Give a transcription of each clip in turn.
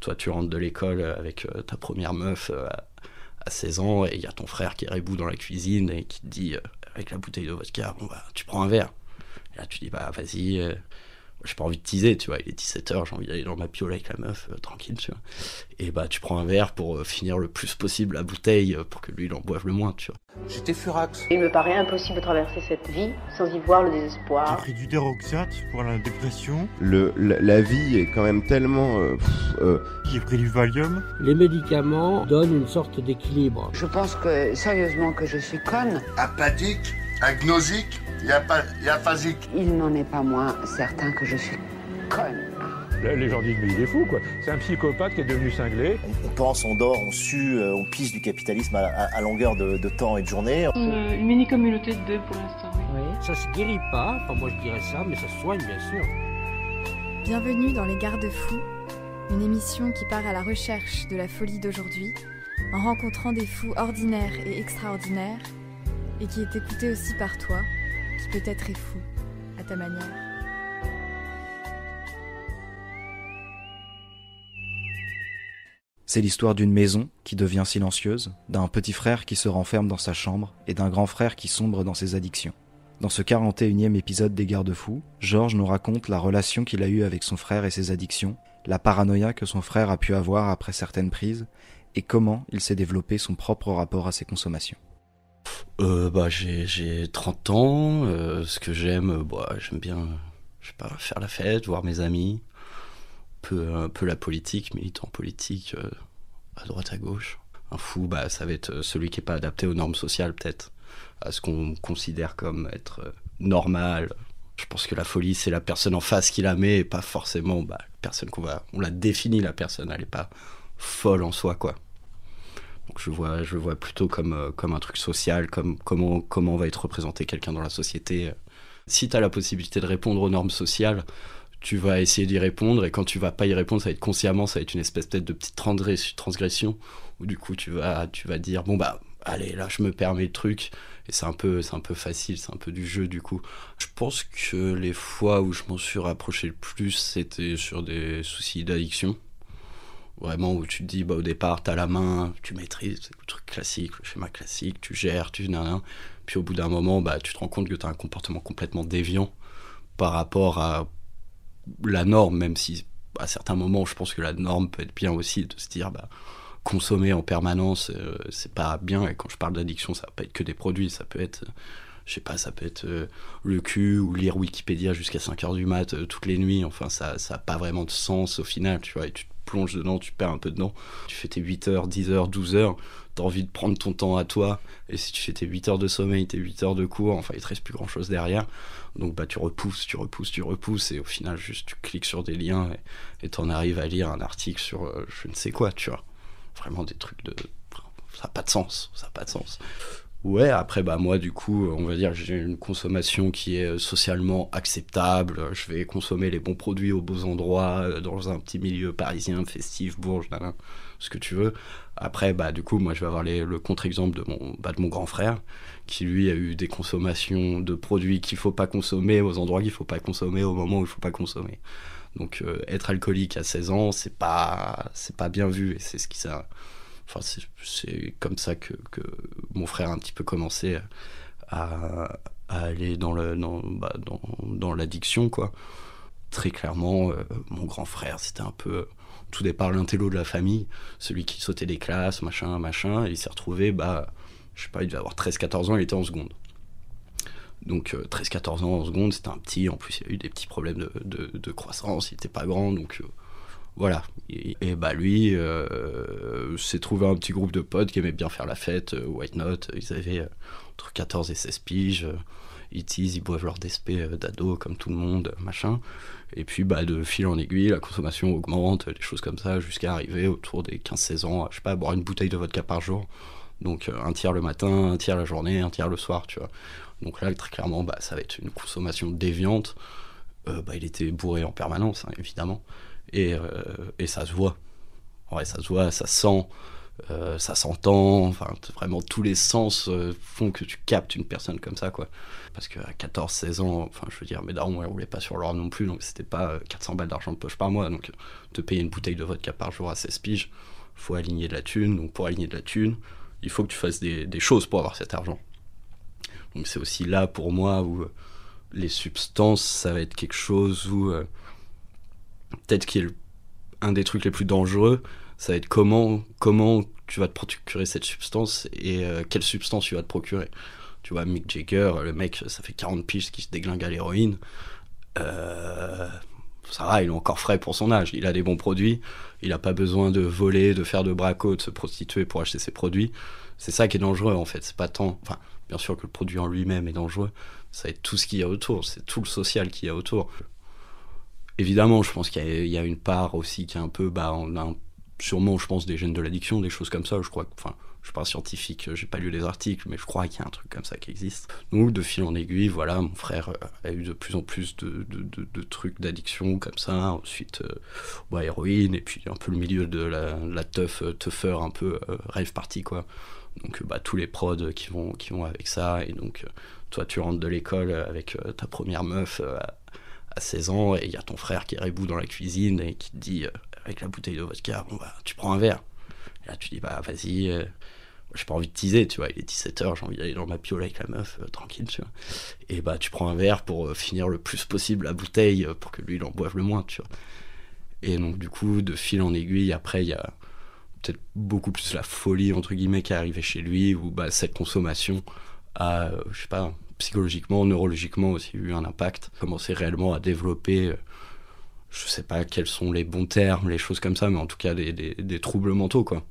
toi, tu rentres de l'école avec ta première meuf à 16 ans et il y a ton frère qui est rebou dans la cuisine et qui te dit avec la bouteille de vodka, bah, tu prends un verre. Et là, tu dis, bah vas-y, j'ai pas envie de teaser, tu vois, il est 17h, j'ai envie d'aller dans ma piole avec la meuf, euh, tranquille, tu vois. Et bah, tu prends un verre pour euh, finir le plus possible la bouteille euh, pour que lui, il en boive le moins, tu vois. J'étais furax. Il me paraît impossible de traverser cette vie sans y voir le désespoir. J'ai pris du déroxate pour la dépression. Le, la, vie est quand même tellement. J'ai pris du Valium. Les médicaments donnent une sorte d'équilibre. Je pense que, sérieusement, que je suis conne. Apathique, agnosique il y a phasique. Il n'en est pas moins certain que je suis conne. Les gens disent mais il est fou quoi. C'est un psychopathe qui est devenu cinglé. On, pense, on dort, on sue, euh, on pisse du capitalisme à, longueur de, temps et de journée. Une, mini-communauté de deux pour l'instant. Oui. Ça se guérit pas, enfin moi je dirais ça, mais ça se soigne bien sûr. Bienvenue dans Les Garde-Fous, une émission qui part à la recherche de la folie d'aujourd'hui, en rencontrant des fous ordinaires et extraordinaires, et qui est écoutée aussi par toi, peut-être est fou, à ta manière. C'est l'histoire d'une maison qui devient silencieuse, d'un petit frère qui se renferme dans sa chambre et d'un grand frère qui sombre dans ses addictions. Dans ce 41e épisode des Garde-Fous, Georges nous raconte la relation qu'il a eue avec son frère et ses addictions, la paranoïa que son frère a pu avoir après certaines prises, et comment il s'est développé son propre rapport à ses consommations euh, bah, j'ai 30 ans. Euh, ce que j'aime, euh, bah, j'aime bien je sais faire la fête, voir mes amis. Un peu, un peu la politique, militant politique, euh, à droite, à gauche. Un fou, bah, ça va être celui qui n'est pas adapté aux normes sociales, peut-être. À ce qu'on considère comme être normal. Je pense que la folie, c'est la personne en face qui la met et pas forcément bah, la personne qu'on va. On la définit, la personne. Elle n'est pas folle en soi, quoi. Je vois, je vois plutôt comme, euh, comme un truc social, comme comment, comment va être représenté quelqu'un dans la société. Si tu as la possibilité de répondre aux normes sociales, tu vas essayer d'y répondre et quand tu vas pas y répondre, ça va être consciemment, ça va être une espèce peut-être de petite transgression où du coup tu vas, tu vas dire bon bah allez là je me permets le truc et c'est un peu c'est un peu facile, c'est un peu du jeu du coup. Je pense que les fois où je m'en suis rapproché le plus, c'était sur des soucis d'addiction vraiment où tu te dis bah, au départ tu as la main tu maîtrises le truc classique le schéma classique tu gères tu nan, puis au bout d'un moment bah tu te rends compte que tu as un comportement complètement déviant par rapport à la norme même si à certains moments je pense que la norme peut être bien aussi de se dire bah consommer en permanence euh, c'est pas bien et quand je parle d'addiction ça va pas être que des produits ça peut être je sais pas, ça peut être euh, le cul ou lire Wikipédia jusqu'à 5 heures du mat euh, toutes les nuits. Enfin, ça n'a pas vraiment de sens au final, tu vois. Plonges dedans, tu perds un peu dedans. Tu fais tes 8 heures, 10 heures, 12 heures, t'as envie de prendre ton temps à toi. Et si tu fais tes 8 heures de sommeil, tes 8 heures de cours, enfin, il te reste plus grand chose derrière. Donc, bah, tu repousses, tu repousses, tu repousses. Et au final, juste, tu cliques sur des liens et t'en arrives à lire un article sur euh, je ne sais quoi, tu vois. Vraiment des trucs de. Ça n'a pas de sens, ça n'a pas de sens. Ouais, après, bah, moi, du coup, on va dire que j'ai une consommation qui est socialement acceptable. Je vais consommer les bons produits aux beaux endroits, euh, dans un petit milieu parisien, festif, bourge, ce que tu veux. Après, bah, du coup, moi, je vais avoir le contre-exemple de mon, bah, de mon grand frère, qui lui a eu des consommations de produits qu'il faut pas consommer aux endroits qu'il faut pas consommer au moment où il faut pas consommer. Donc, euh, être alcoolique à 16 ans, c'est pas, c'est pas bien vu, et c'est ce qui ça Enfin, c'est comme ça que, que, mon frère a un petit peu commencé à, aller dans le dans, bah, dans, dans l'addiction quoi. Très clairement, euh, mon grand frère, c'était un peu tout départ l'intello de la famille, celui qui sautait des classes, machin, machin, et il s'est retrouvé, bah, je sais pas, il devait avoir 13-14 ans, il était en seconde. Donc 13-14 euh, ans en seconde, c'était un petit, en plus il a eu des petits problèmes de, de, croissance, il était pas grand, donc euh, voilà. Et, bah lui euh, s'est trouvé un petit groupe de potes qui aimaient bien faire la fête, euh, White Note, ils avaient euh, entre 14 et 16 piges, ils teasent, ils boivent leur DSP d'ado comme tout le monde, machin. Et puis bah de fil en aiguille, la consommation augmente, des choses comme ça, jusqu'à arriver autour des 15-16 ans, je sais pas, à boire une bouteille de vodka par jour. Donc un tiers le matin, un tiers la journée, un tiers le soir, tu vois. Donc là, très clairement, bah, ça va être une consommation déviante. bah, il était bourré en permanence, hein, évidemment. Et, euh, et ça se voit. Ouais, ça se voit, ça sent. Euh, ça s'entend, enfin vraiment tous les sens euh, font que tu captes une personne comme ça quoi. Parce qu'à 14-16 ans, enfin je veux dire, mes darons ne roulaient pas sur l'or non plus, donc c'était pas 400 balles d'argent de poche par mois, donc te payer une bouteille de vodka par jour à 16 piges, faut aligner de la thune, donc pour aligner de la thune, il faut que tu fasses des choses pour avoir cet argent. Donc c'est aussi là pour moi où les substances, ça va être quelque chose où peut-être qui est un des trucs les plus dangereux, ça va être comment, comment tu vas te procurer cette substance et euh, quelle substance tu vas te procurer. Tu vois, Mick Jagger, le mec, ça fait 40 piges qui se déglingue à l'héroïne. Euh, ça va, il est encore frais pour son âge. Il a des bons produits. Il n'a pas besoin de voler, de faire de braco, de se prostituer pour acheter ses produits. C'est ça qui est dangereux en fait. C'est pas tant. Enfin, bien sûr que le produit en lui-même est dangereux. Ça va être tout ce qu'il y a autour. C'est tout le social qu'il y a autour. Évidemment, je pense qu'il y, a une part aussi qui est un peu. Bah, on a sûrement, je pense, des gènes de l'addiction, des choses comme ça. Je crois, enfin, je suis pas scientifique, j'ai pas lu les articles, mais je crois qu'il y a un truc comme ça qui existe. Donc, de fil en aiguille, voilà, mon frère euh, a eu de plus en plus de, trucs d'addiction comme ça. Ensuite, euh, bah, héroïne, et puis un peu le milieu de la, la teuf, euh, teufeur, un peu euh, rêve party, quoi. Donc, bah, tous les prods qui vont avec ça. Et donc, toi, tu rentres de l'école avec ta première meuf à 16 ans, et il y a ton frère qui est rebou dans la cuisine et qui te dit avec la bouteille de vodka, bon bah, tu prends un verre. Et là, tu dis, bah vas-y, euh, j'ai pas envie de teaser, tu vois, il est 17h, j'ai envie d'aller dans ma piole avec la meuf, euh, tranquille, tu vois. Et bah, tu prends un verre pour euh, finir le plus possible la bouteille, euh, pour que lui, il en boive le moins, tu vois. Et donc, du coup, de fil en aiguille, après, il y a peut-être beaucoup plus la folie, entre guillemets, qui est arrivée chez lui, où bah, cette consommation euh, je sais pas, psychologiquement, neurologiquement aussi eu un impact, commencer réellement à développer euh, je sais pas quels sont les bons termes, les choses comme ça, mais en tout cas des, troubles mentaux, quoi.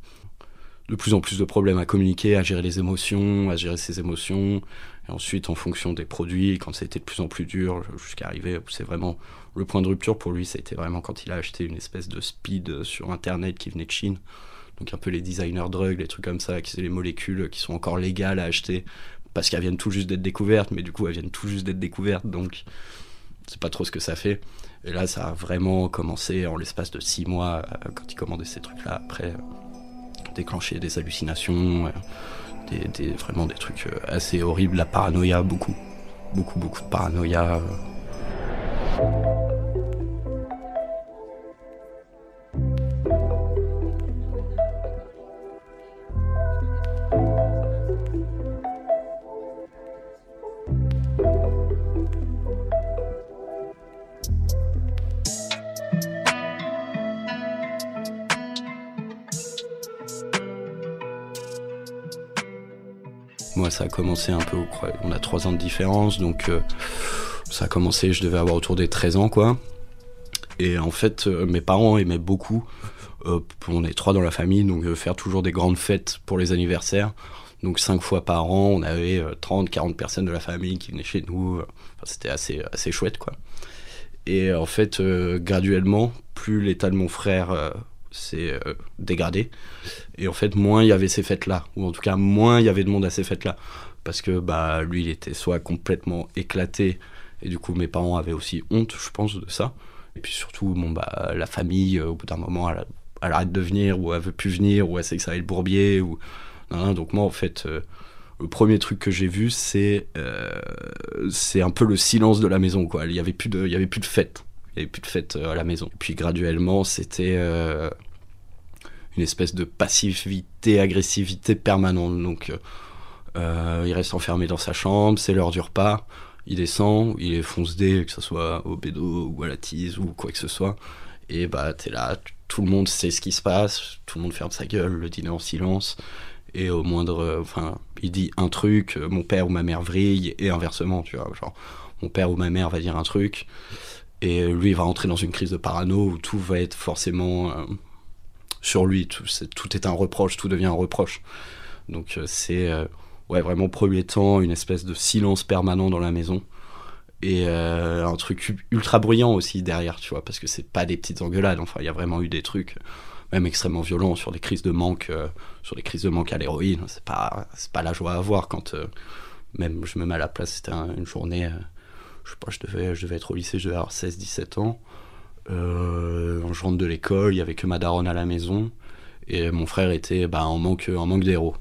De plus en plus de problèmes à communiquer, à gérer les émotions, à gérer ses émotions, et ensuite en fonction des produits, quand été de plus en plus dur, jusqu'à arriver, c'est vraiment le point de rupture pour lui, été vraiment quand il a acheté une espèce de speed sur internet qui venait de Chine, donc un peu les designers drugs, les trucs comme ça, qui sont les molécules qui sont encore légales à acheter, parce qu'elles viennent tout juste d'être découvertes, mais du coup elles viennent tout juste d'être découvertes, donc c'est pas trop ce que ça fait. Et là, ça a vraiment commencé en l'espace de six mois, euh, quand il commandait ces trucs-là. Après, euh, déclencher des hallucinations, euh, des, vraiment des trucs assez horribles. La paranoïa, beaucoup. Beaucoup, beaucoup de paranoïa. Ça a commencé un peu, on a trois ans de différence, donc euh, ça a commencé, je devais avoir autour des 13 ans, quoi. Et en fait, euh, mes parents aimaient beaucoup, euh, on est trois dans la famille, donc faire toujours des grandes fêtes pour les anniversaires. Donc cinq fois par an, on avait 30, 40 personnes de la famille qui venaient chez nous. Enfin, C'était assez, assez chouette, quoi. Et en fait, graduellement, plus l'état de mon frère s'est euh, dégradé. Et en fait, moins il y avait ces fêtes-là, ou en tout cas, moins il y avait de monde à ces fêtes-là. Parce que bah, lui, il était soit complètement éclaté, et du coup, mes parents avaient aussi honte, je pense, de ça. Et puis surtout, bon, bah, la famille, euh, au bout d'un moment, elle, arrête de venir, ou elle veut plus venir, ou elle sait que ça va être bourbier. Ou... Donc moi, en fait, euh, le premier truc que j'ai vu, c'est c'est un peu le silence de la maison. Quoi. Il n'y avait, plus de, il y avait plus de fête. Il n'y avait plus de fête à la maison. Et puis graduellement, c'était euh, une espèce de passivité, agressivité permanente. Donc, euh, il reste enfermé dans sa chambre, c'est l'heure du repas, il descend, il est fonce-dé, que ce soit au bédo ou à la tise ou quoi que ce soit. Et bah, t'es là, tout le monde sait ce qui se passe, tout le monde ferme sa gueule, le dîner en silence. Et au moindre. Enfin, il dit un truc, mon père ou ma mère vrille, et inversement, tu vois. Genre, mon père ou ma mère va dire un truc, et lui il va entrer dans une crise de parano où tout va être forcément euh, sur lui, tout, est, un reproche, tout devient un reproche. Donc euh, c'est euh, ouais, vraiment premier temps une espèce de silence permanent dans la maison et un truc ultra bruyant aussi derrière, tu vois, parce que c'est pas des petites engueulades, enfin il y a vraiment eu des trucs même extrêmement violents sur des crises de manque, sur des crises de manque à l'héroïne, c'est pas pas la joie à avoir quand même je me mets à la place, c'était un, une journée je devais, être au lycée, je devais avoir 16-17 ans. Euh, je rentre de l'école, il y avait que ma daronne à la maison. Et mon frère était bah, en manque, en manque d'héros.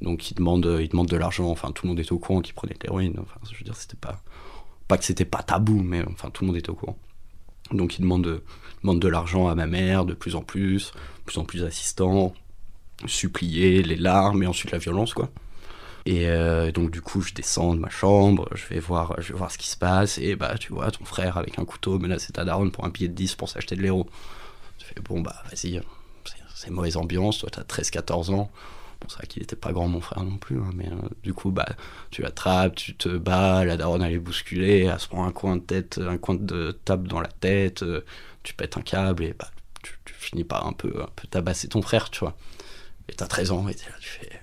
Donc il demande, il demande de l'argent. Enfin, tout le monde était au courant qu'il prenait de l'héroïne. Enfin, je veux dire, c'était pas, pas que c'était pas tabou, mais enfin, tout le monde était au courant. Donc il demande de, demande de l'argent à ma mère de plus en plus, de plus en plus d'assistants, supplier, les larmes et ensuite la violence, quoi. Et euh, donc du coup, je descends de ma chambre, je vais voir, je vais voir ce qui se passe, et bah tu vois, ton frère avec un couteau menace ta daronne pour un billet de 10 pour s'acheter de l'héros. Tu fais bon bah vas-y, c'est mauvaise ambiance, toi t'as 13-14 ans. Bon, c'est vrai qu'il était pas grand mon frère non plus, hein, mais euh, du coup bah tu l'attrapes, tu te bats, la daronne elle est bousculée, elle se prend un coin de tête, un coin de table dans la tête, euh, tu pètes un câble et bah tu, finis par un peu, un peu tabasser ton frère, tu vois. Et t'as 13 ans et là, tu fais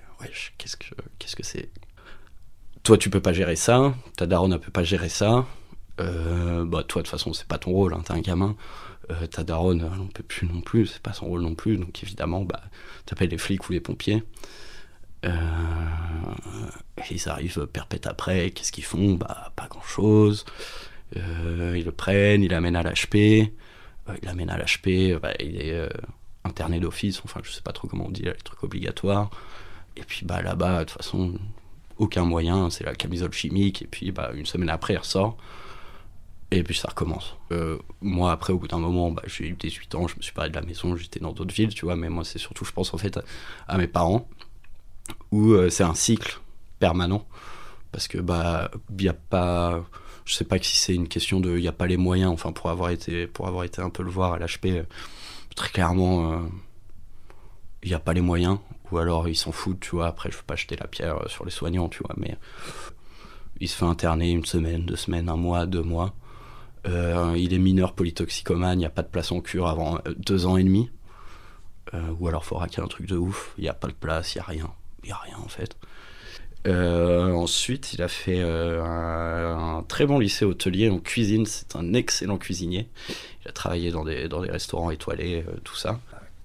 qu'est-ce que qu'est-ce que c'est? Toi, tu peux pas gérer ça, ta daronne ne peut pas gérer ça. Euh, bah, toi, de toute façon, c'est pas ton rôle, hein, t'es un gamin. Euh, ta daronne, elle peut plus non plus, c'est pas son rôle non plus. Donc, évidemment, bah, t'appelles les flics ou les pompiers. Euh, ils arrivent perpète après, qu'est-ce qu'ils font? Bah, pas grand chose. ils le prennent, ils l'amènent à l'HP. ils l'amènent à l'HP, bah, il est interné d'office, enfin, je sais pas trop comment on dit, les trucs obligatoires. Et puis bah, là-bas, de toute façon, aucun moyen, c'est la camisole chimique, et puis bah, une semaine après, il ressort. Et puis ça recommence. Euh, moi, après, au bout d'un moment, bah, j'ai eu 18 ans, je me suis parlé de la maison, j'étais dans d'autres villes, tu vois, mais moi, c'est surtout, je pense en fait à, mes parents, où euh, c'est un cycle permanent. Parce que, bah, il n'y a pas. Je sais pas si c'est une question de. Il n'y a pas les moyens, enfin, pour avoir été, pour avoir été un peu le voir à l'HP, euh, très clairement, il n'y a pas les moyens ou alors ils s'en foutent, tu vois. Après, je veux pas jeter la pierre euh, sur les soignants, tu vois, mais il se fait interner une semaine, deux semaines, un mois, deux mois. Euh, il est mineur polytoxicomane, il n'y a pas de place en cure avant euh, deux ans et demi. ou alors qu'il y ait un truc de ouf, il n'y a pas de place, il n'y a rien. Il n'y a rien en fait. ensuite, il a fait un, très bon lycée hôtelier en cuisine. C'est un excellent cuisinier. Il a travaillé dans des restaurants étoilés, tout ça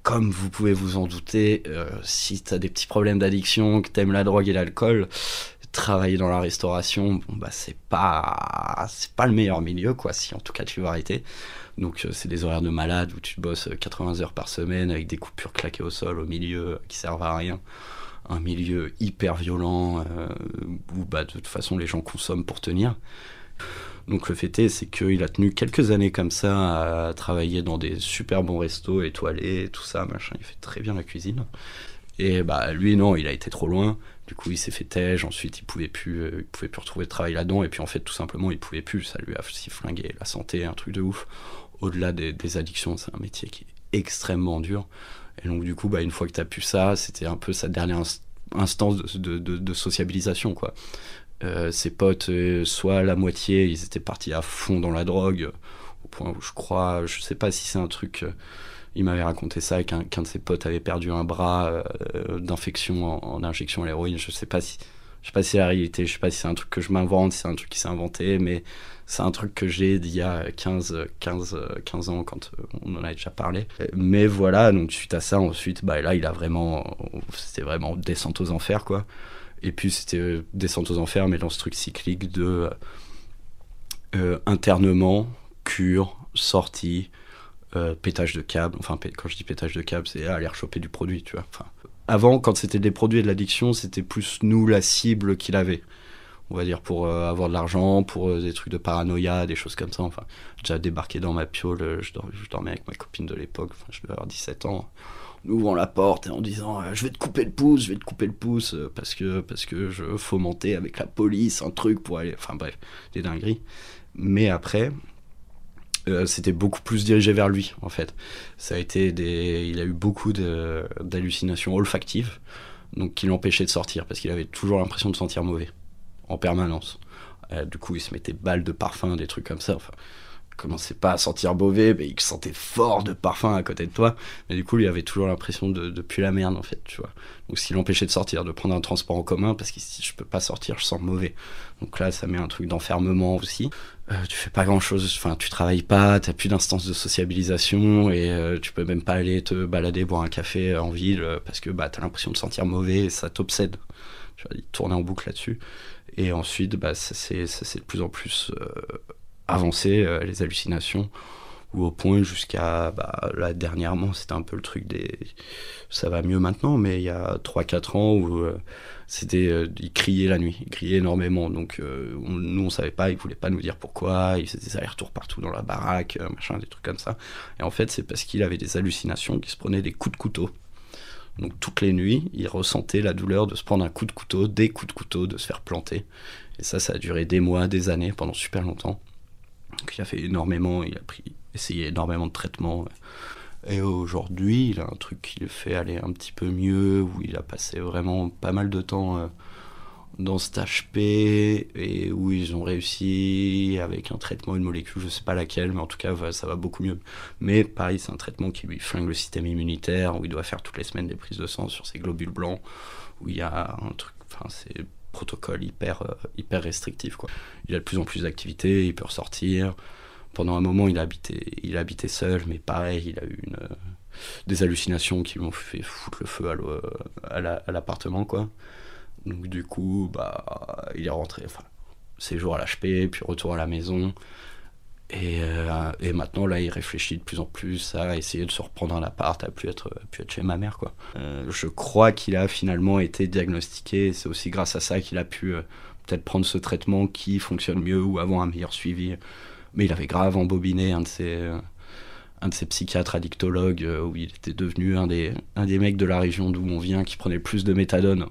comme vous pouvez vous en douter, euh, si tu des petits problèmes d'addiction, que t'aimes la drogue et l'alcool, travailler dans la restauration, bon bah c'est pas pas le meilleur milieu quoi, si en tout cas tu veux arrêter. Donc euh, c'est des horaires de malade où tu bosses 80 heures par semaine avec des coupures claquées au sol au milieu qui servent à rien. Un milieu hyper violent euh, où bah de toute façon les gens consomment pour tenir. Donc le fait est, c'est qu'il a tenu quelques années comme ça à travailler dans des super bons restos étoilés, tout ça, machin. Il fait très bien la cuisine. Et bah lui non, il a été trop loin. Du coup, il s'est fait tège. Ensuite, il pouvait plus, euh, il pouvait plus retrouver de travail là-dedans. Et puis en fait, tout simplement, il pouvait plus. Ça lui a aussi flingué la santé, un truc de ouf. Au-delà des, addictions, c'est un métier qui est extrêmement dur. Et donc du coup, bah une fois que tu as pu ça, c'était un peu sa dernière instance de, de, de sociabilisation quoi. Euh, ses potes, euh, soit la moitié, ils étaient partis à fond dans la drogue, au point où je crois, je sais pas si c'est un truc, euh, il m'avait raconté ça, qu'un de ses potes avait perdu un bras d'infection en, injection à l'héroïne, je sais pas si... Je sais pas si c'est la réalité, je sais pas si c'est un truc que je m'invente, si c'est un truc qui s'est inventé, mais c'est un truc que j'ai d'il y a 15, 15, 15 ans quand on en a déjà parlé. Mais voilà, donc suite à ça, ensuite, bah là, il a vraiment, c'était vraiment descente aux enfers, quoi. Et puis c'était euh, descente aux enfers, mais dans ce truc cyclique de euh, euh, internement, cure, sortie, pétage de câble. Enfin, quand je dis pétage de câble, c'est aller rechoper du produit, tu vois. Enfin, avant, quand c'était des produits et de l'addiction, c'était plus nous la cible qu'il avait. On va dire pour avoir de l'argent, pour des trucs de paranoïa, des choses comme ça. Enfin, déjà débarqué dans ma piole, je, je dormais avec ma copine de l'époque, enfin, je devais avoir 17 ans ouvrant la porte et en disant euh, je vais te couper le pouce, je vais te couper le pouce euh, parce que parce que je fomentais avec la police un truc pour aller, enfin bref, des dingueries. Mais après, euh, c'était beaucoup plus dirigé vers lui en fait. Ça a été des, il a eu beaucoup d'hallucinations olfactives, donc qui l'empêchaient de sortir parce qu'il avait toujours l'impression de sentir mauvais en permanence. du coup, il se mettait balles de parfum, des trucs comme ça. Commençait pas à sentir mauvais, mais il sentait fort de parfum à côté de toi. Mais du coup, lui avait toujours l'impression de, de puer la merde, en fait, tu vois. Donc, ce qui l'empêchait de sortir, de prendre un transport en commun, parce que si je peux pas sortir, je sens mauvais. Donc là, ça met un truc d'enfermement aussi. Euh, tu fais pas grand chose, enfin, tu travailles pas, t'as plus d'instance de sociabilisation, et euh, tu peux même pas aller te balader, boire un café en ville, euh, parce que bah, t'as l'impression de sentir mauvais, et ça t'obsède. Tu vas tourner en boucle là-dessus. Et ensuite, bah, ça c'est de plus en plus avancé, euh, les hallucinations, ou au point jusqu'à bah, là dernièrement c'était un peu le truc des ça va mieux maintenant mais il y a 3-4 ans où euh, c'était euh, il criait la nuit il criait énormément. Donc euh, on, nous on savait pas il voulait pas nous dire pourquoi il faisait des allers-retours partout dans la baraque euh, machin des trucs comme ça. Et en fait c'est parce qu'il avait des hallucinations qu'il se prenait des coups de couteau. Donc toutes les nuits il ressentait la douleur de se prendre un coup de couteau des coups de couteau de se faire planter. Et ça ça a duré des mois des années pendant super longtemps donc il a fait énormément il a pris essayé énormément de traitements et aujourd'hui, il a un truc qui le fait aller un petit peu mieux, où il a passé vraiment pas mal de temps euh, dans cet HP, et où ils ont réussi avec un traitement, une molécule, je sais pas laquelle, mais en tout cas, ça va beaucoup mieux. Mais pareil, c'est un traitement qui lui flingue le système immunitaire, où il doit faire toutes les semaines des prises de sang sur ses globules blancs, où il y a un truc, enfin, protocole hyper, euh, hyper restrictif, quoi. Il a de plus en plus d'activités, il peut ressortir pendant un moment, il habitait, il habitait seul, mais pareil, il a eu une, des hallucinations qui m'ont fait foutre le feu à l'appartement, quoi. Donc du coup, bah, il est rentré, enfin, séjour à l'HP, puis retour à la maison. Et, euh, et, maintenant, là, il réfléchit de plus en plus à essayer de se reprendre un appart, à plus être, plus être chez ma mère, quoi. Euh, je crois qu'il a finalement été diagnostiqué, c'est aussi grâce à ça qu'il a pu euh, peut-être prendre ce traitement qui fonctionne mieux ou avoir un meilleur suivi mais il avait grave embobiné un de ses, un de ses psychiatres addictologues où il était devenu un des, un des mecs de la région d'où on vient qui prenait plus de méthadone.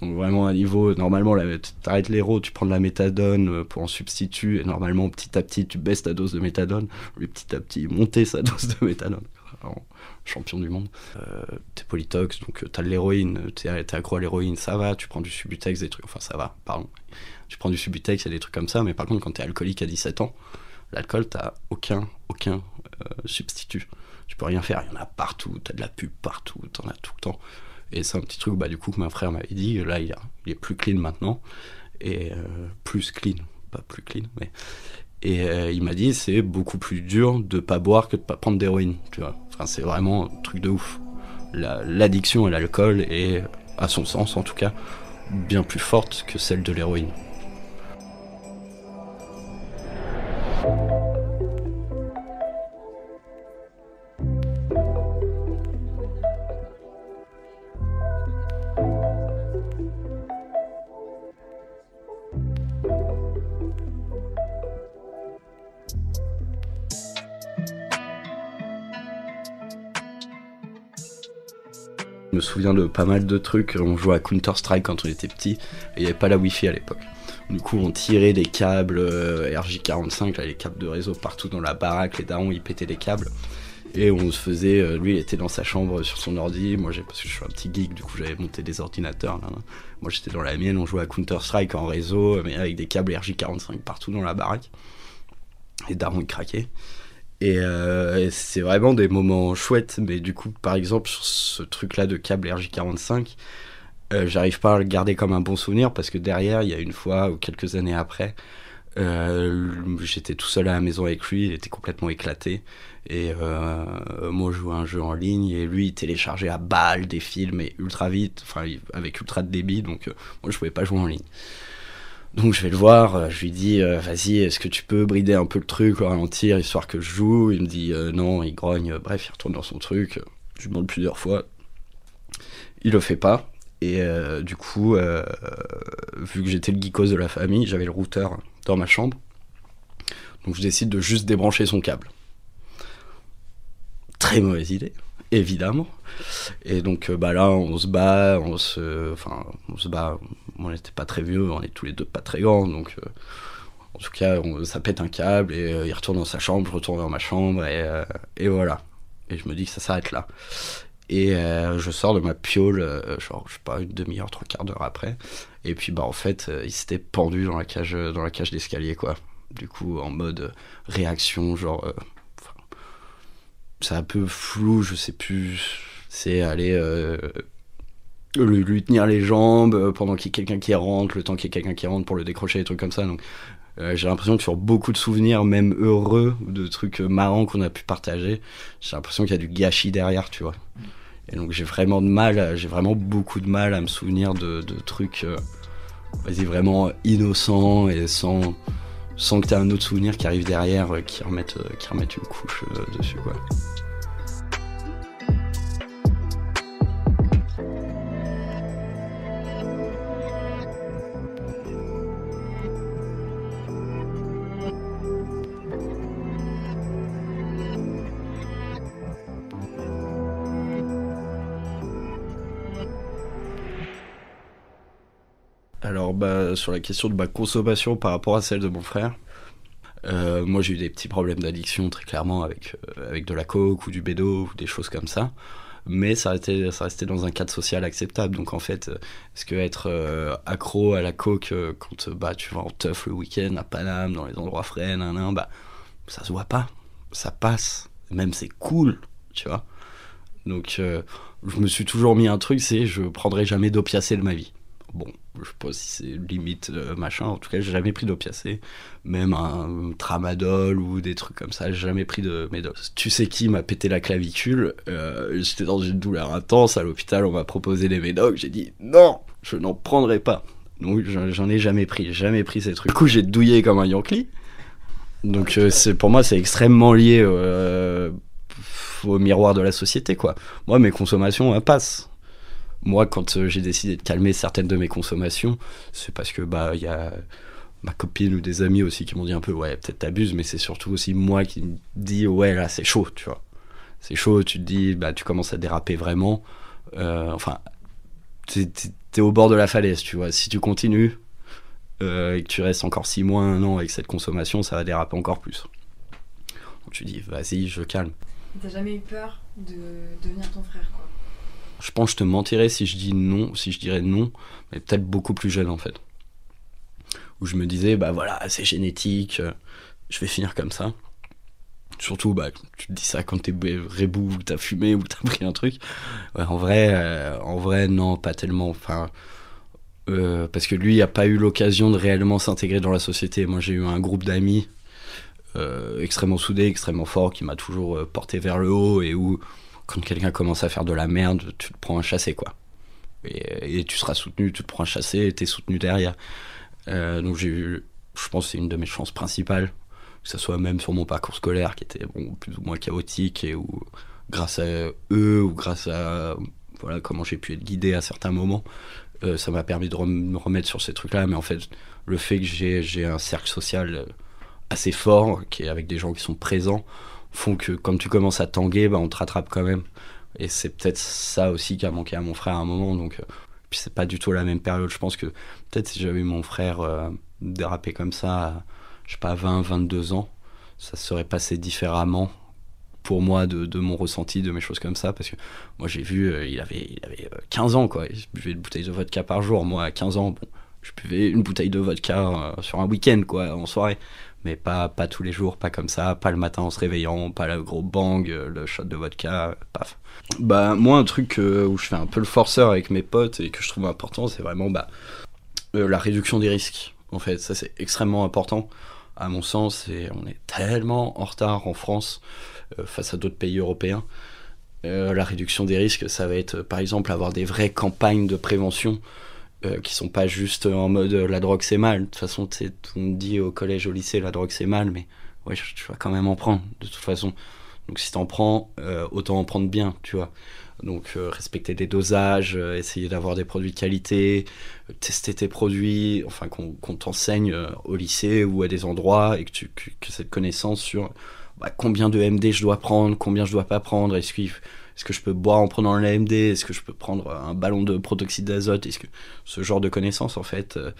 Donc vraiment à niveau, normalement, tu arrêtes l'héros, tu prends de la méthadone euh, pour en substitut, et normalement, petit à petit, tu baisses ta dose de méthadone. Lui, petit à petit, monter sa dose de méthadone. Alors, champion du monde. Euh, t'es polytox, donc t'as de l'héroïne, t'es, accro à l'héroïne, ça va, tu prends du subutex, des trucs, enfin ça va, pardon tu prends du Subutex, il y a des trucs comme ça, mais par contre, quand tu es alcoolique à 17 ans, l'alcool, t'as aucun, aucun euh, substitut. Tu peux rien faire, il y en a partout, t'as de la pub partout, t'en as tout le temps. Et c'est un petit truc, bah, du coup, que mon frère m'avait dit, là, il, est plus clean maintenant, et euh, plus clean, pas plus clean, mais. Et euh, il m'a dit, c'est beaucoup plus dur de pas boire que de pas prendre d'héroïne. Enfin, c'est vraiment un truc de ouf. L'addiction à l'alcool est, à son sens en tout cas, bien plus forte que celle de l'héroïne. Me souviens de pas mal de trucs. On jouait à Counter-Strike quand on était petit et il n'y avait pas la Wi-Fi à l'époque. Du coup, on tirait des câbles euh, RJ45, là, les câbles de réseau partout dans la baraque. Les darons, ils pétaient les câbles. Et on se faisait. Euh, lui, il était dans sa chambre sur son ordi. Moi, parce que je suis un petit geek, du coup, j'avais monté des ordinateurs. Moi, j'étais dans la mienne. On jouait à Counter-Strike en réseau, mais avec des câbles RJ45 partout dans la baraque. Les darons, ils Euh, et, c'est vraiment des moments chouettes, mais du coup, par exemple, sur ce truc-là de câble RJ45, euh, j'arrive pas à le garder comme un bon souvenir parce que derrière, il y a une fois ou quelques années après, euh, j'étais tout seul à la maison avec lui, il était complètement éclaté. Et moi, je jouais un jeu en ligne et lui, il téléchargeait à balle des films et ultra vite, enfin, avec ultra de débit, donc moi, je pouvais pas jouer en ligne. Donc je vais le voir, euh, je lui dis euh, vas-y, est-ce que tu peux brider un peu le truc, le ralentir, histoire que je joue? Il me dit euh, non, il grogne, bref, il retourne dans son truc. Je demande plusieurs fois. Il le fait pas. Et du coup, vu que j'étais le geekos de la famille, j'avais le routeur dans ma chambre. Donc je décide de juste débrancher son câble. Très mauvaise idée évidemment. Et donc bah là, on se bat, on se, enfin, on se bat on n'était pas très vieux, on est tous les deux pas très grands, donc euh, en tout cas, ça pète un câble et euh, il retourne dans sa chambre, je retourne dans ma chambre et, euh, et voilà. Et je me dis que ça s'arrête là. Et je sors de ma piole, genre, je sais pas, une demi-heure, trois quarts d'heure après. Et puis, bah, en fait, il s'était pendu dans la cage, dans la cage d'escalier, quoi. Du coup, en mode réaction, genre. C'est un peu flou, je sais plus. C'est aller lui, lui, tenir les jambes euh, pendant qu'il y ait quelqu'un qui rentre, le temps qu'il y ait quelqu'un qui rentre pour le décrocher, des trucs comme ça. Donc euh, j'ai l'impression que sur beaucoup de souvenirs, même heureux, de trucs marrants qu'on a pu partager, j'ai l'impression qu'il y a du gâchis derrière, tu vois. Et donc j'ai vraiment de mal, j'ai vraiment beaucoup de mal à me souvenir de, de trucs, euh, vas-y, vraiment innocents et sans, sans que tu aies un autre souvenir qui arrive derrière, qui remette, qui remette une couche dessus, quoi. Bah, sur la question de ma consommation par rapport à celle de mon frère, euh, moi j'ai eu des petits problèmes d'addiction très clairement avec, euh, avec de la coke ou du bédo ou des choses comme ça. Mais ça restait, ça restait dans un cadre social acceptable. Donc en fait, est-ce que être euh, accro à la coke quand bah, tu vas en teuf le week-end à Paname, dans les endroits frais, nan, bah, ça se voit pas. Ça passe. Même c'est cool, tu vois. Donc je me suis toujours mis un truc, c'est je prendrai jamais d'opiacés de ma vie. Bon, je sais pas si c'est limite euh, machin. En tout cas, j'ai jamais pris d'opiacé. Même un tramadol ou des trucs comme ça, j'ai jamais pris de médoc. Tu sais qui m'a pété la clavicule euh, J'étais dans une douleur intense à l'hôpital, on m'a proposé des médocs. J'ai dit non, je n'en prendrai pas. Donc j'en ai jamais pris, jamais pris ces trucs. Du coup, j'ai douillé comme un Yankee. Donc euh, pour moi, c'est extrêmement lié au miroir de la société, quoi. Moi, mes consommations, passent moi, quand euh, j'ai décidé de calmer certaines de mes consommations, c'est parce que bah il y a ma copine ou des amis aussi qui m'ont dit un peu ouais peut-être t'abuses, mais c'est surtout aussi moi qui me dis ouais là c'est chaud, tu vois. C'est chaud, tu te dis bah tu commences à déraper vraiment. Euh, enfin, t'es es au bord de la falaise, tu vois. Si tu continues euh, et que tu restes encore six mois, un an avec cette consommation, ça va déraper encore plus. Tu dis vas-y, je calme. T'as jamais eu peur de devenir ton frère quoi? Je pense que je te mentirais si je dis non, si je dirais non, mais peut-être beaucoup plus jeune en fait. Où je me disais, bah voilà, c'est génétique, euh, je vais finir comme ça. Surtout, bah, tu te dis ça quand t'es rebou, ou t'as fumé, ou t'as pris un truc. en vrai, euh, en vrai, non, pas tellement. Enfin, euh, parce que lui a pas eu l'occasion de réellement s'intégrer dans la société. Moi, j'ai eu un groupe d'amis extrêmement soudés, extrêmement fort, qui m'a toujours porté vers le haut et où quand quelqu'un commence à faire de la merde, tu te prends un chassé, quoi. Et, tu seras soutenu, tu te prends un chassé et t'es soutenu derrière. Euh, donc j'ai eu, je pense c'est une de mes chances principales, que ce soit même sur mon parcours scolaire qui était bon, plus ou moins chaotique et où grâce à eux ou grâce à voilà comment j'ai pu être guidé à certains moments, euh, ça m'a permis de me remettre sur ces trucs-là. Mais en fait, le fait que j'ai un cercle social assez fort, qui est avec des gens qui sont présents, font que quand tu commences à tanguer, bah, on te rattrape quand même. Et c'est peut-être ça aussi qui a manqué à mon frère à un moment. Donc, euh, puis c'est pas du tout la même période. Je pense que peut-être si j'avais eu mon frère euh, dérapé comme ça, à, je sais pas, 20, 22 ans, ça serait passé différemment pour moi de, mon ressenti, de mes choses comme ça. Parce que moi j'ai vu, euh, il avait, il avait 15 ans, quoi. Il buvait une bouteille de vodka par jour. Moi à 15 ans, bon, je buvais une bouteille de vodka sur un week-end, quoi, en soirée mais pas, pas tous les jours, pas comme ça, pas le matin en se réveillant, pas le gros bang, euh, le shot de vodka, paf. Bah, moi, un truc euh, où je fais un peu le forceur avec mes potes et que je trouve important, c'est vraiment bah, euh, la réduction des risques. En fait, ça c'est extrêmement important à mon sens et on est tellement en retard en France face à d'autres pays européens. la réduction des risques, ça va être par exemple avoir des vraies campagnes de prévention euh, qui sont pas juste en mode euh, la drogue c'est mal. De toute façon, on dit au collège, au lycée, la drogue c'est mal, mais ouais, tu vas quand même en prendre, de toute façon. Donc si t'en prends, euh, autant en prendre bien, tu vois. Donc respecter des dosages, essayer d'avoir des produits de qualité, tester tes produits, enfin qu'on t'enseigne au lycée ou à des endroits et que tu que, cette connaissance sur bah, combien de MD je dois prendre, combien je dois pas prendre, est-ce qu'il est-ce que je peux boire en prenant l'AMD Est-ce que je peux prendre un ballon de protoxyde d'azote? Est-ce que ce genre de connaissances en fait euh,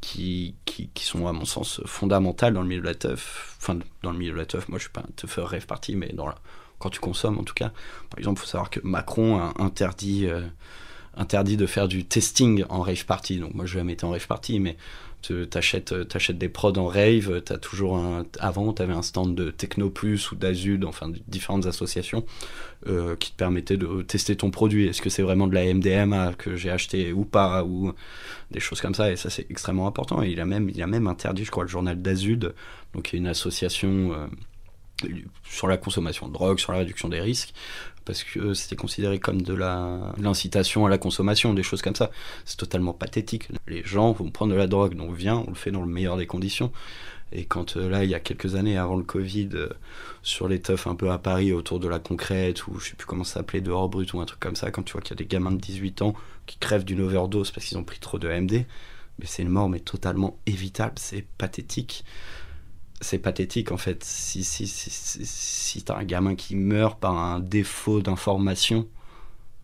qui, qui, sont à mon sens fondamentales dans le milieu de la teuf, enfin dans le milieu de la teuf, moi je suis pas un teufeur rêve parti, mais dans la, quand tu consommes en tout cas. Par exemple, il faut savoir que Macron a interdit, euh, interdit de faire du testing en rave party. Donc moi je n'ai jamais été en rave party, mais t'achètes achètes des prods en rave, t'as toujours un, avant t'avais un stand de Techno Plus ou d'Azud, enfin différentes associations euh, qui te permettaient de tester ton produit. Est-ce que c'est vraiment de la MDMA que j'ai acheté ou pas ou des choses comme ça? Et ça c'est extrêmement important. Et il a même il a même interdit, je crois, le journal d'Azud, donc il y a une association euh, sur la consommation de drogue, sur la réduction des risques, parce que c'était considéré comme de l'incitation à la consommation, des choses comme ça. C'est totalement pathétique. Les gens vont prendre de la drogue, donc viens, on le fait dans le meilleur des conditions. Et quand là, il y a quelques années avant le Covid, sur les teufs un peu à Paris autour de la concrète, ou je sais plus comment ça s'appelait, dehors brut ou un truc comme ça, quand tu vois qu'il y a des gamins de 18 ans qui crèvent d'une overdose parce qu'ils ont pris trop de MD, mais c'est une mort mais totalement évitable, c'est pathétique. C'est pathétique en fait. Si, si, si, si, t'as un gamin qui meurt par un défaut d'information,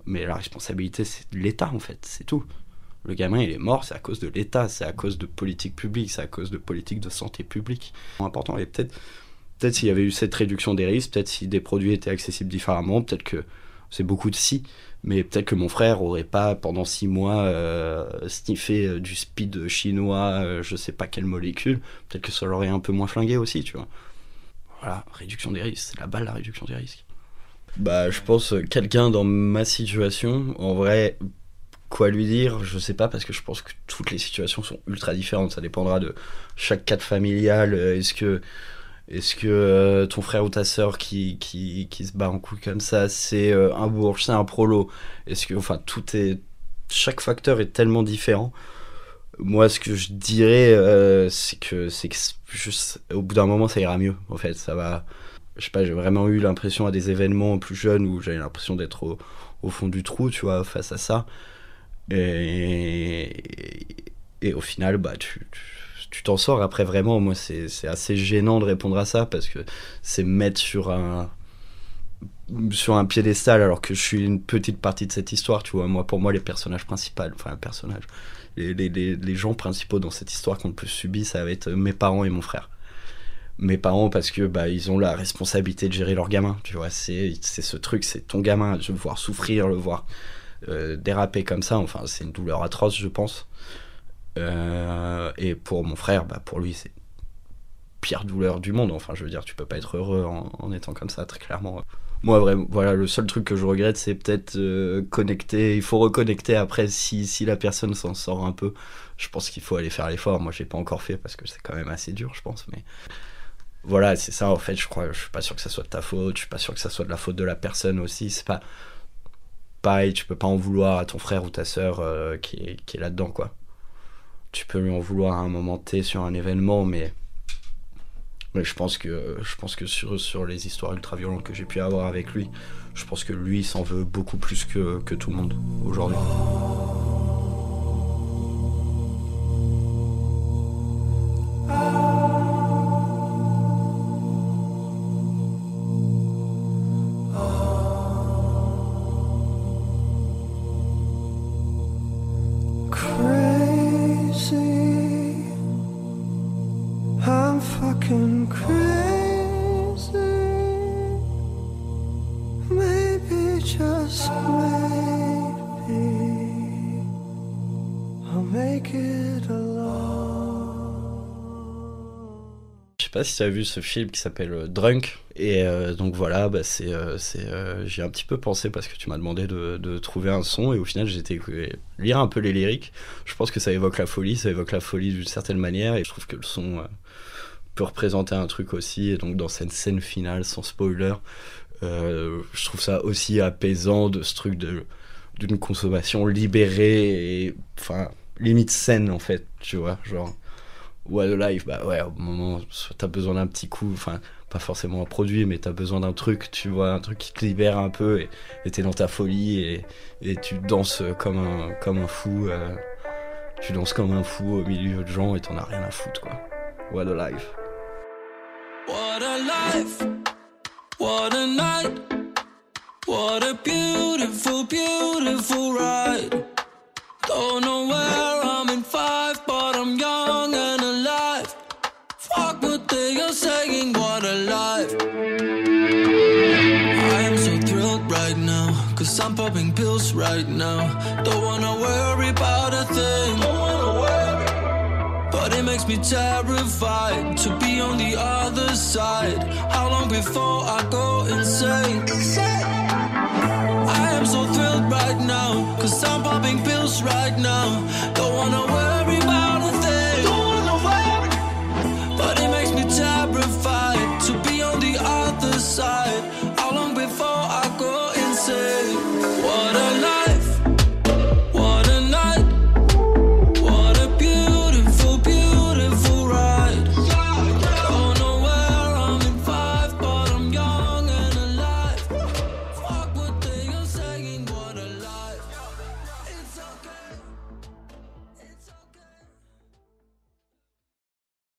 mais la responsabilité c'est de l'État en fait, c'est tout. Le gamin il est mort, c'est à cause de l'État, c'est à cause de politique publique, c'est à cause de politique de santé publique. Important et peut-être peut-être s'il y avait eu cette réduction des risques, peut-être si des produits étaient accessibles différemment, peut-être que c'est beaucoup de si, mais peut-être que mon frère aurait pas pendant six mois euh, sniffé euh, du speed chinois, euh, je sais pas quelle molécule, peut-être que ça l'aurait un peu moins flingué aussi, tu vois. Voilà, réduction des risques, c'est la balle la réduction des risques. Bah, je pense quelqu'un dans ma situation, en vrai, quoi lui dire, je sais pas, parce que je pense que toutes les situations sont ultra différentes. Ça dépendra de chaque cadre familial. Est-ce que est-ce que euh, ton frère ou ta sœur qui, qui, qui, se bat en couille comme ça, c'est euh, un bourge, c'est un prolo? Est-ce que, enfin, tout est. Chaque facteur est tellement différent. Moi, ce que je dirais, euh, c'est que, c'est juste, au bout d'un moment, ça ira mieux. En fait, ça va. Je sais pas, j'ai vraiment eu l'impression à des événements plus jeunes où j'avais l'impression d'être au, fond du trou, tu vois, face à ça. Et, et, au final, bah, tu t'en sors. Après, vraiment, moi, c'est assez gênant de répondre à ça parce que c'est mettre sur un sur un piédestal alors que je suis une petite partie de cette histoire, tu vois. Moi, pour moi, les personnages principaux, enfin, personnages, les, les, les, gens principaux dans cette histoire qu'on peut subir, ça va être mes parents et mon frère. Mes parents, parce que bah, ils ont la responsabilité de gérer leur gamin, tu vois. C'est ce truc, c'est ton gamin, le voir souffrir, le voir euh, déraper comme ça, enfin, c'est une douleur atroce, je pense. Euh, et pour mon frère, bah, pour lui, c'est pire douleur du monde. Enfin, je veux dire, tu peux pas être heureux en, étant comme ça, très clairement. Moi, vraiment, voilà, le seul truc que je regrette, c'est peut-être euh, connecter. Il faut reconnecter après si, si la personne s'en sort un peu. Je pense qu'il faut aller faire l'effort. Moi, j'ai pas encore fait parce que c'est quand même assez dur, je pense. Mais voilà, c'est ça en fait. Je crois, je suis pas sûr que ça soit de ta faute. Je suis pas sûr que ça soit de la faute de la personne aussi. C'est pas pareil. Tu peux pas en vouloir à ton frère ou ta sœur euh, qui est, qui est là-dedans, quoi tu peux lui en vouloir à un moment T sur un événement, mais, mais je pense que, je pense que sur, sur les histoires ultra violentes que j'ai pu avoir avec lui, je pense que lui s'en veut beaucoup plus que, que tout le monde aujourd'hui. Tu as vu ce film qui s'appelle euh, Drunk. Et euh, donc voilà, bah c'est, euh, c'est, j'ai un petit peu pensé parce que tu m'as demandé de, trouver un son et au final j'ai été lire un peu les lyriques. Je pense que ça évoque la folie, ça évoque la folie d'une certaine manière et je trouve que le son peut représenter un truc aussi. Et donc dans cette scène finale, sans spoiler, je trouve ça aussi apaisant de ce truc de, d'une consommation libérée et enfin limite saine en fait, tu vois, genre le live, bah ouais, au moment, t'as besoin d'un petit coup, enfin, pas forcément un produit, mais t'as besoin d'un truc, tu vois, un truc qui te libère un peu et t'es dans ta folie et, et, tu danses comme un, comme un fou. Euh, tu danses comme un fou au milieu de gens et t'en as rien à foutre, quoi. What a life. What a life, what a night, what a beautiful, beautiful ride. Don't know where I'm in five, but I'm young saying, what a life. I am so thrilled right now, cause I'm popping pills right now. Don't wanna worry about a thing. Don't wanna worry. But it makes me terrified to be on the other side. How long before I go insane? I am so thrilled right now, cause I'm popping pills right now. Don't wanna worry